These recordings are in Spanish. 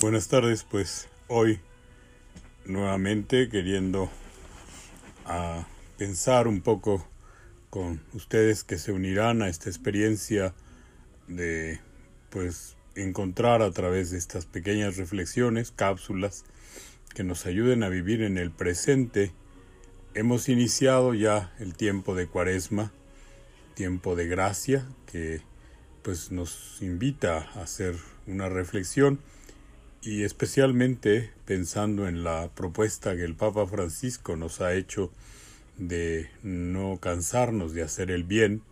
Buenas tardes, pues hoy nuevamente queriendo a pensar un poco con ustedes que se unirán a esta experiencia de pues encontrar a través de estas pequeñas reflexiones, cápsulas que nos ayuden a vivir en el presente. Hemos iniciado ya el tiempo de Cuaresma, tiempo de gracia que pues nos invita a hacer una reflexión y especialmente pensando en la propuesta que el Papa Francisco nos ha hecho de no cansarnos de hacer el bien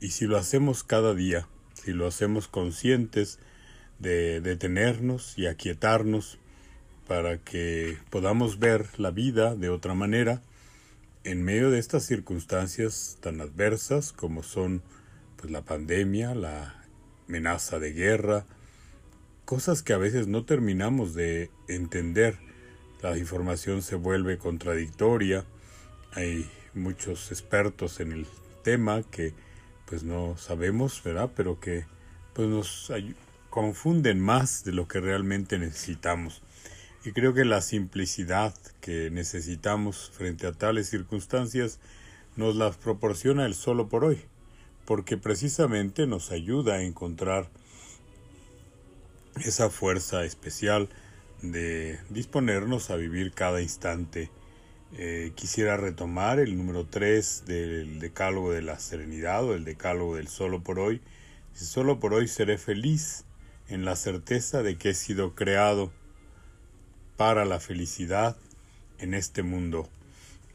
y si lo hacemos cada día, si lo hacemos conscientes de detenernos y aquietarnos para que podamos ver la vida de otra manera en medio de estas circunstancias tan adversas como son pues la pandemia, la amenaza de guerra, cosas que a veces no terminamos de entender. La información se vuelve contradictoria. Hay muchos expertos en el tema que pues no sabemos, ¿verdad? Pero que pues nos confunden más de lo que realmente necesitamos. Y creo que la simplicidad que necesitamos frente a tales circunstancias nos las proporciona el solo por hoy, porque precisamente nos ayuda a encontrar esa fuerza especial de disponernos a vivir cada instante. Eh, quisiera retomar el número 3 del decálogo de la serenidad o el decálogo del solo por hoy. Solo por hoy seré feliz en la certeza de que he sido creado para la felicidad en este mundo.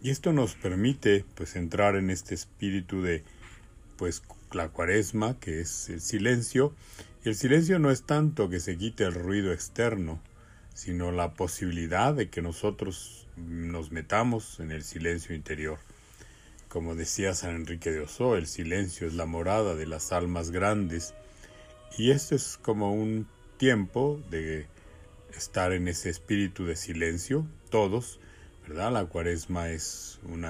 Y esto nos permite pues entrar en este espíritu de pues la cuaresma, que es el silencio, y el silencio no es tanto que se quite el ruido externo, sino la posibilidad de que nosotros nos metamos en el silencio interior. Como decía San Enrique de Oso, el silencio es la morada de las almas grandes, y esto es como un tiempo de estar en ese espíritu de silencio, todos, ¿verdad? La cuaresma es un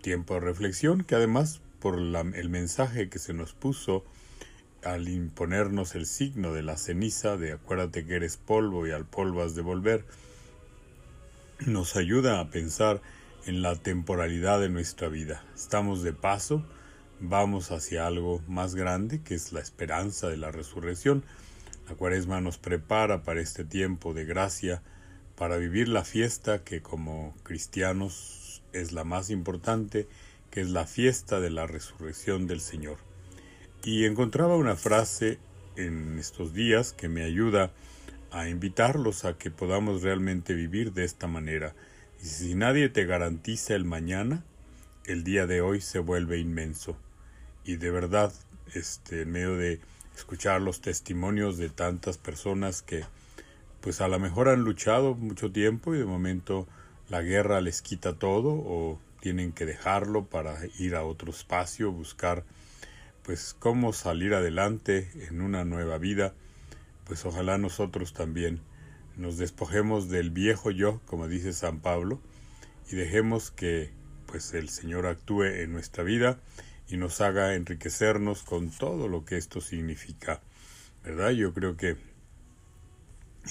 tiempo de reflexión que además por el mensaje que se nos puso al imponernos el signo de la ceniza, de acuérdate que eres polvo y al polvo has de volver, nos ayuda a pensar en la temporalidad de nuestra vida. Estamos de paso, vamos hacia algo más grande, que es la esperanza de la resurrección, la cuaresma nos prepara para este tiempo de gracia, para vivir la fiesta que como cristianos es la más importante, que es la fiesta de la resurrección del Señor. Y encontraba una frase en estos días que me ayuda a invitarlos a que podamos realmente vivir de esta manera. Y si nadie te garantiza el mañana, el día de hoy se vuelve inmenso. Y de verdad, este, en medio de escuchar los testimonios de tantas personas que pues a lo mejor han luchado mucho tiempo y de momento la guerra les quita todo o tienen que dejarlo para ir a otro espacio, buscar pues cómo salir adelante en una nueva vida, pues ojalá nosotros también nos despojemos del viejo yo, como dice San Pablo, y dejemos que pues el Señor actúe en nuestra vida y nos haga enriquecernos con todo lo que esto significa. ¿Verdad? Yo creo que,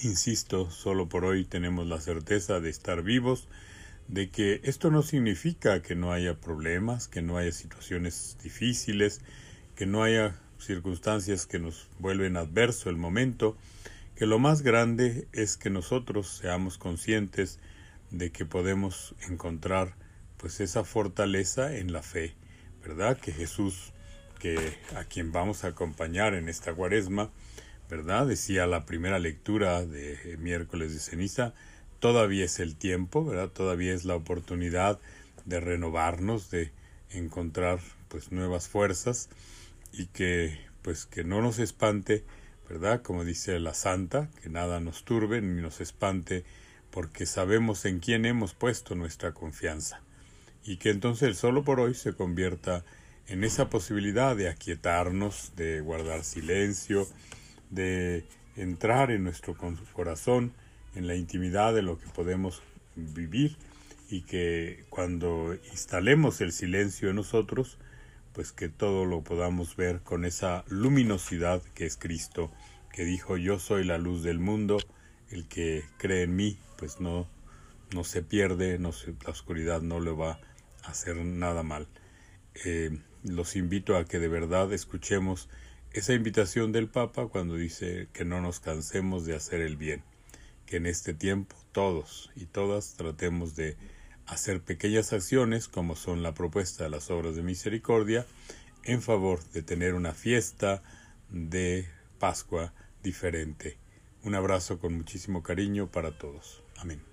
insisto, solo por hoy tenemos la certeza de estar vivos, de que esto no significa que no haya problemas, que no haya situaciones difíciles, que no haya circunstancias que nos vuelven adverso el momento, que lo más grande es que nosotros seamos conscientes de que podemos encontrar pues esa fortaleza en la fe ¿verdad? Que Jesús, que a quien vamos a acompañar en esta cuaresma, ¿verdad? Decía la primera lectura de miércoles de ceniza, todavía es el tiempo, ¿verdad? Todavía es la oportunidad de renovarnos, de encontrar pues nuevas fuerzas y que pues que no nos espante, ¿verdad? Como dice la santa, que nada nos turbe ni nos espante porque sabemos en quién hemos puesto nuestra confianza y que entonces el solo por hoy se convierta en esa posibilidad de aquietarnos, de guardar silencio, de entrar en nuestro corazón, en la intimidad de lo que podemos vivir y que cuando instalemos el silencio en nosotros, pues que todo lo podamos ver con esa luminosidad que es Cristo que dijo yo soy la luz del mundo, el que cree en mí pues no, no se pierde, la oscuridad no le va a hacer nada mal. Eh, los invito a que de verdad escuchemos esa invitación del Papa cuando dice que no nos cansemos de hacer el bien, que en este tiempo todos y todas tratemos de hacer pequeñas acciones como son la propuesta de las obras de misericordia en favor de tener una fiesta de Pascua diferente. Un abrazo con muchísimo cariño para todos. Amén.